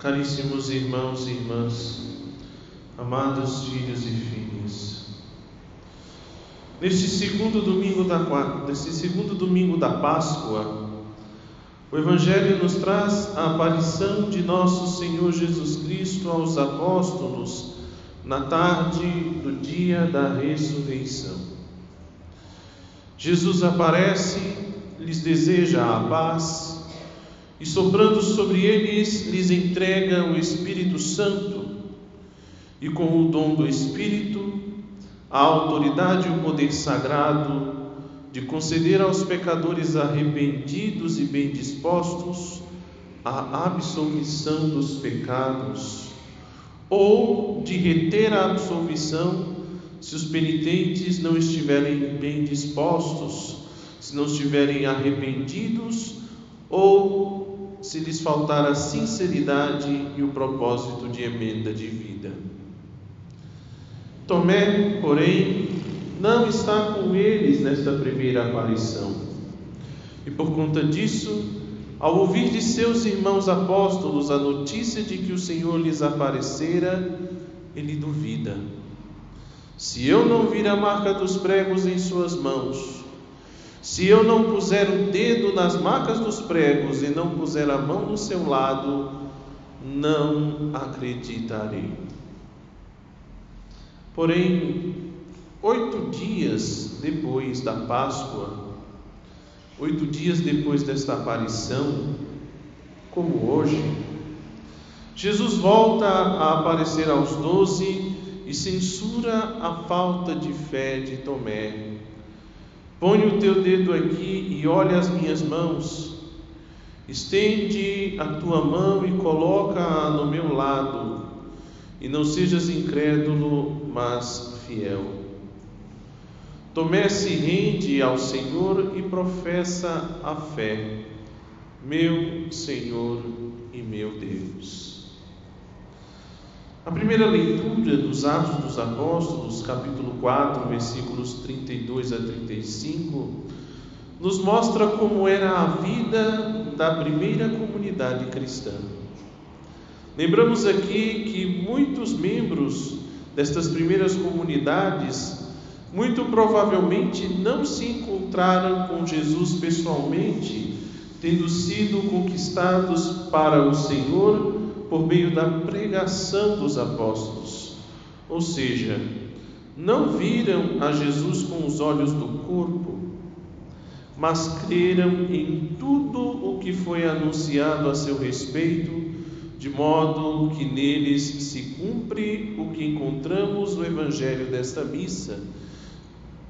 Caríssimos irmãos e irmãs, amados filhos e filhas, neste segundo domingo da neste segundo domingo da Páscoa, o Evangelho nos traz a aparição de nosso Senhor Jesus Cristo aos apóstolos na tarde do dia da ressurreição. Jesus aparece, lhes deseja a paz e soprando sobre eles, lhes entrega o Espírito Santo, e com o dom do Espírito, a autoridade e o poder sagrado de conceder aos pecadores arrependidos e bem dispostos a absolvição dos pecados, ou de reter a absolvição se os penitentes não estiverem bem dispostos, se não estiverem arrependidos ou se lhes faltar a sinceridade e o propósito de emenda de vida. Tomé, porém, não está com eles nesta primeira aparição. E por conta disso, ao ouvir de seus irmãos apóstolos a notícia de que o Senhor lhes aparecera, ele duvida. Se eu não vir a marca dos pregos em suas mãos, se eu não puser o dedo nas marcas dos pregos e não puser a mão no seu lado, não acreditarei. Porém, oito dias depois da Páscoa, oito dias depois desta aparição, como hoje, Jesus volta a aparecer aos doze e censura a falta de fé de Tomé Põe o teu dedo aqui e olha as minhas mãos. Estende a tua mão e coloca-a no meu lado. E não sejas incrédulo, mas fiel. Tomé se rende ao Senhor e professa a fé. Meu Senhor e meu Deus. A primeira leitura dos Atos dos Apóstolos, capítulo 4, versículos 32 a 35, nos mostra como era a vida da primeira comunidade cristã. Lembramos aqui que muitos membros destas primeiras comunidades muito provavelmente não se encontraram com Jesus pessoalmente, tendo sido conquistados para o Senhor por meio da pregação dos apóstolos. Ou seja, não viram a Jesus com os olhos do corpo, mas creram em tudo o que foi anunciado a seu respeito, de modo que neles se cumpre o que encontramos no Evangelho desta missa,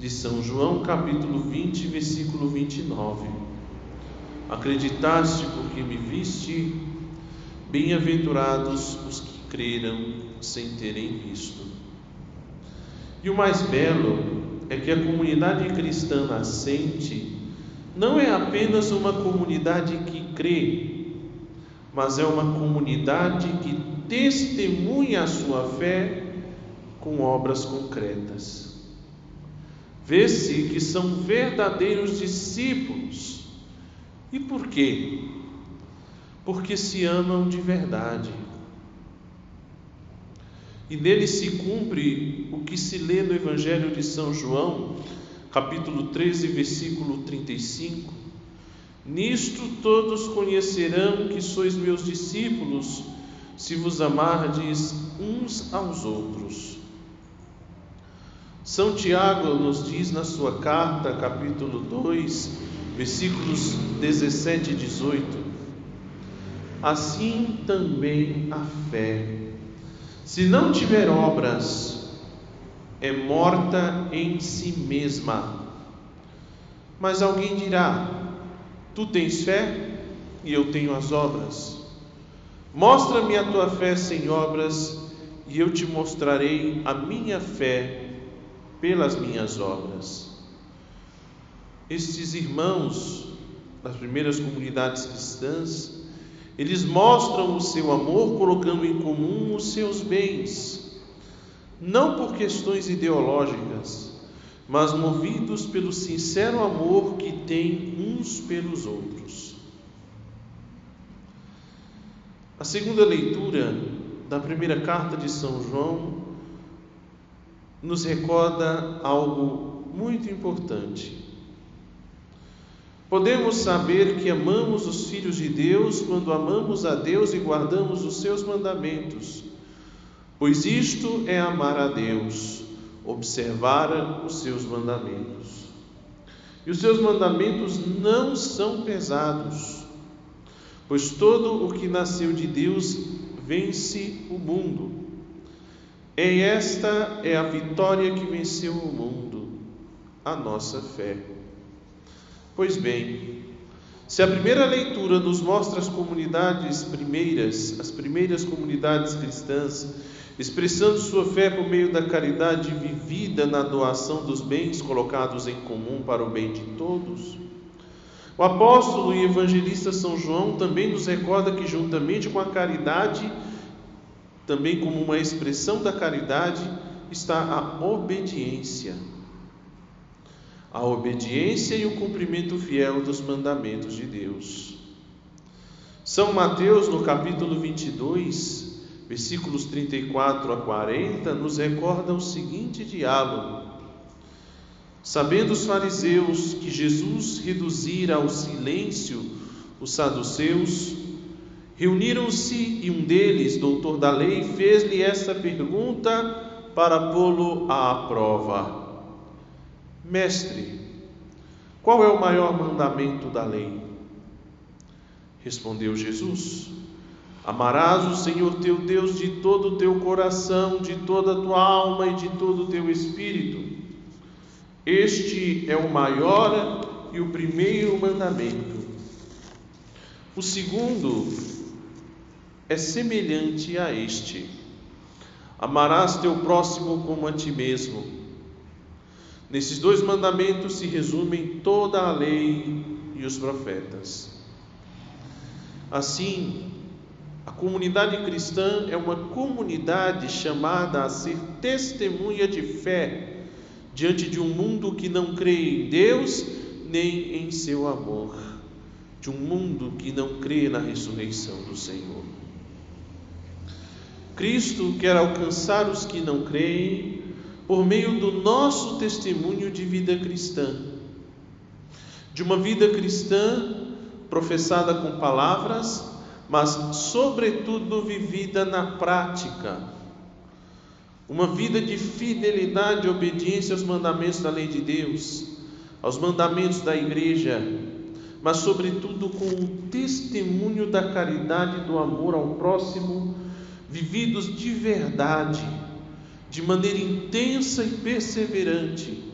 de São João, capítulo 20, versículo 29. Acreditaste porque me viste, Bem-aventurados os que creram sem terem visto. E o mais belo é que a comunidade cristã nascente não é apenas uma comunidade que crê, mas é uma comunidade que testemunha a sua fé com obras concretas. Vê-se que são verdadeiros discípulos. E por quê? Porque se amam de verdade. E nele se cumpre o que se lê no Evangelho de São João, capítulo 13, versículo 35. Nisto todos conhecerão que sois meus discípulos, se vos amardes uns aos outros. São Tiago nos diz na sua carta, capítulo 2, versículos 17 e 18: assim também a fé. Se não tiver obras, é morta em si mesma. Mas alguém dirá: Tu tens fé e eu tenho as obras. Mostra-me a tua fé sem obras, e eu te mostrarei a minha fé pelas minhas obras. Estes irmãos das primeiras comunidades cristãs eles mostram o seu amor colocando em comum os seus bens, não por questões ideológicas, mas movidos pelo sincero amor que têm uns pelos outros. A segunda leitura da primeira carta de São João nos recorda algo muito importante. Podemos saber que amamos os filhos de Deus quando amamos a Deus e guardamos os seus mandamentos, pois isto é amar a Deus, observar os seus mandamentos. E os seus mandamentos não são pesados, pois todo o que nasceu de Deus vence o mundo. E esta é a vitória que venceu o mundo, a nossa fé. Pois bem, se a primeira leitura nos mostra as comunidades primeiras, as primeiras comunidades cristãs, expressando sua fé por meio da caridade vivida na doação dos bens colocados em comum para o bem de todos, o apóstolo e evangelista São João também nos recorda que, juntamente com a caridade, também como uma expressão da caridade, está a obediência a obediência e o cumprimento fiel dos mandamentos de Deus. São Mateus, no capítulo 22, versículos 34 a 40, nos recorda o seguinte diálogo. Sabendo os fariseus que Jesus reduzira ao silêncio os saduceus, reuniram-se e um deles, doutor da lei, fez-lhe esta pergunta para pô-lo à prova. Mestre, qual é o maior mandamento da lei? Respondeu Jesus: Amarás o Senhor teu Deus de todo o teu coração, de toda a tua alma e de todo o teu espírito. Este é o maior e o primeiro mandamento. O segundo é semelhante a este: Amarás teu próximo como a ti mesmo. Nesses dois mandamentos se resumem toda a lei e os profetas. Assim, a comunidade cristã é uma comunidade chamada a ser testemunha de fé diante de um mundo que não crê em Deus nem em seu amor, de um mundo que não crê na ressurreição do Senhor. Cristo quer alcançar os que não creem por meio do nosso testemunho de vida cristã, de uma vida cristã professada com palavras, mas, sobretudo, vivida na prática. Uma vida de fidelidade e obediência aos mandamentos da lei de Deus, aos mandamentos da igreja, mas, sobretudo, com o testemunho da caridade e do amor ao próximo, vividos de verdade de maneira intensa e perseverante,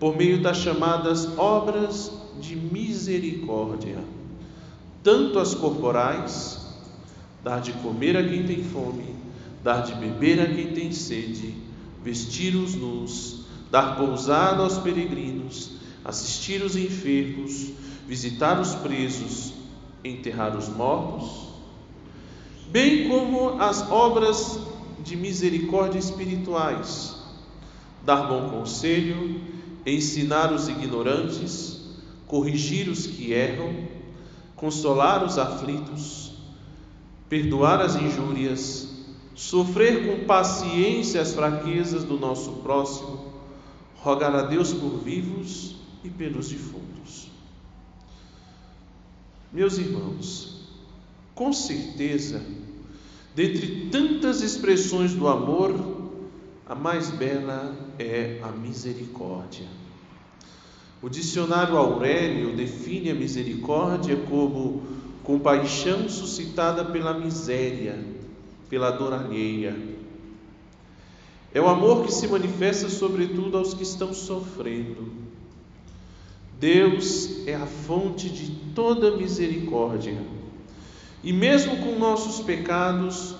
por meio das chamadas obras de misericórdia, tanto as corporais, dar de comer a quem tem fome, dar de beber a quem tem sede, vestir os nus, dar pousada aos peregrinos, assistir os enfermos, visitar os presos, enterrar os mortos, bem como as obras de misericórdia espirituais, dar bom conselho, ensinar os ignorantes, corrigir os que erram, consolar os aflitos, perdoar as injúrias, sofrer com paciência as fraquezas do nosso próximo, rogar a Deus por vivos e pelos defuntos. Meus irmãos, com certeza, Dentre tantas expressões do amor, a mais bela é a misericórdia. O dicionário Aurélio define a misericórdia como compaixão suscitada pela miséria, pela dor alheia. É o amor que se manifesta sobretudo aos que estão sofrendo. Deus é a fonte de toda misericórdia e mesmo com nossos pecados,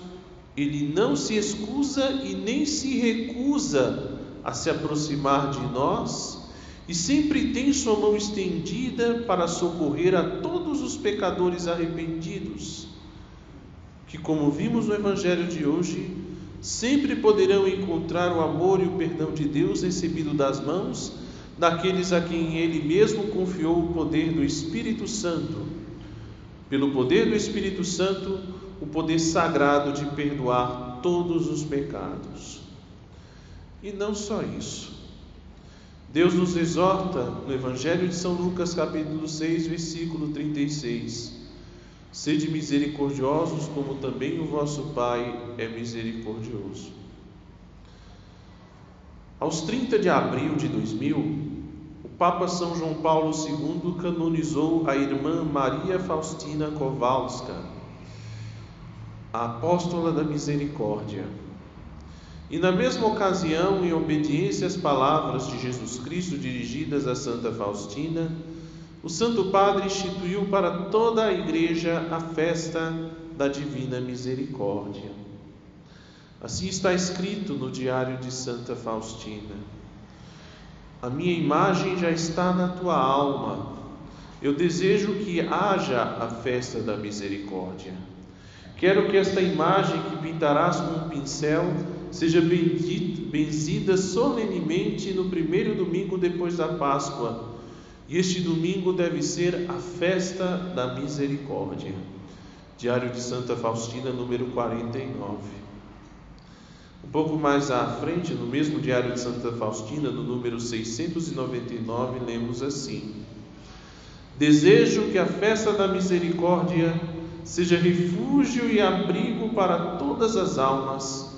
Ele não se excusa e nem se recusa a se aproximar de nós, e sempre tem Sua mão estendida para socorrer a todos os pecadores arrependidos, que, como vimos no Evangelho de hoje, sempre poderão encontrar o amor e o perdão de Deus recebido das mãos daqueles a quem Ele mesmo confiou o poder do Espírito Santo pelo poder do Espírito Santo, o poder sagrado de perdoar todos os pecados. E não só isso. Deus nos exorta no Evangelho de São Lucas, capítulo 6, versículo 36. Sede misericordiosos, como também o vosso Pai é misericordioso. Aos 30 de abril de 2000, o Papa São João Paulo II canonizou a irmã Maria Faustina Kowalska, a apóstola da misericórdia. E na mesma ocasião, em obediência às palavras de Jesus Cristo dirigidas a Santa Faustina, o Santo Padre instituiu para toda a Igreja a festa da Divina Misericórdia. Assim está escrito no Diário de Santa Faustina: A minha imagem já está na tua alma. Eu desejo que haja a festa da misericórdia. Quero que esta imagem que pintarás com um pincel seja benzida solenemente no primeiro domingo depois da Páscoa. E este domingo deve ser a festa da misericórdia. Diário de Santa Faustina, número 49. Um pouco mais à frente, no mesmo Diário de Santa Faustina, no número 699, lemos assim: Desejo que a festa da misericórdia seja refúgio e abrigo para todas as almas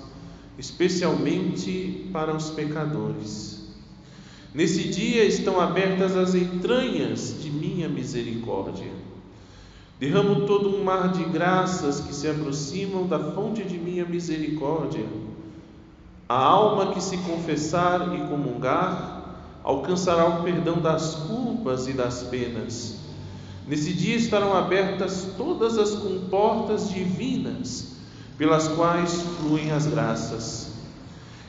especialmente para os pecadores. Nesse dia estão abertas as entranhas de minha misericórdia. Derramo todo um mar de graças que se aproximam da fonte de minha misericórdia. A alma que se confessar e comungar alcançará o perdão das culpas e das penas. Nesse dia estarão abertas todas as comportas divinas pelas quais fluem as graças.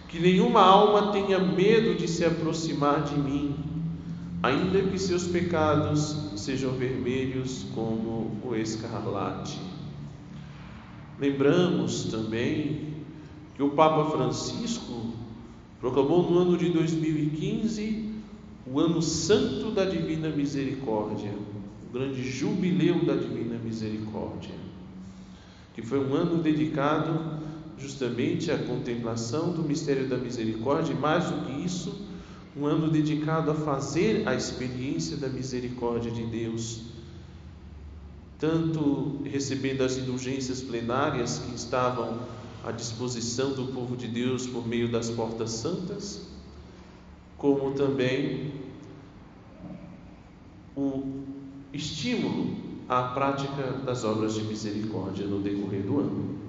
Que nenhuma alma tenha medo de se aproximar de mim, ainda que seus pecados sejam vermelhos como o escarlate. Lembramos também que o Papa Francisco proclamou no ano de 2015 o ano santo da Divina Misericórdia, o grande jubileu da Divina Misericórdia que foi um ano dedicado justamente à contemplação do mistério da misericórdia, e mais do que isso, um ano dedicado a fazer a experiência da misericórdia de Deus, tanto recebendo as indulgências plenárias que estavam à disposição do povo de Deus por meio das portas santas, como também o estímulo à prática das obras de misericórdia no decorrer do ano.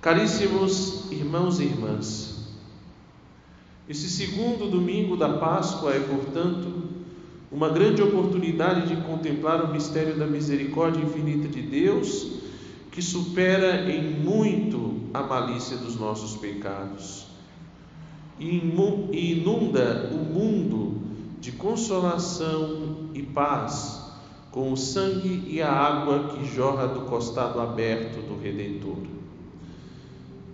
Caríssimos irmãos e irmãs, esse segundo domingo da Páscoa é, portanto, uma grande oportunidade de contemplar o mistério da misericórdia infinita de Deus, que supera em muito a malícia dos nossos pecados e inunda o mundo de consolação e paz com o sangue e a água que jorra do costado aberto do Redentor.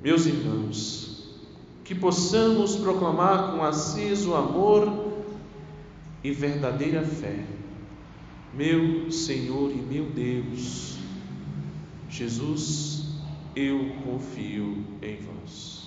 Meus irmãos, que possamos proclamar com aceso amor e verdadeira fé, meu Senhor e meu Deus, Jesus, eu confio em vós.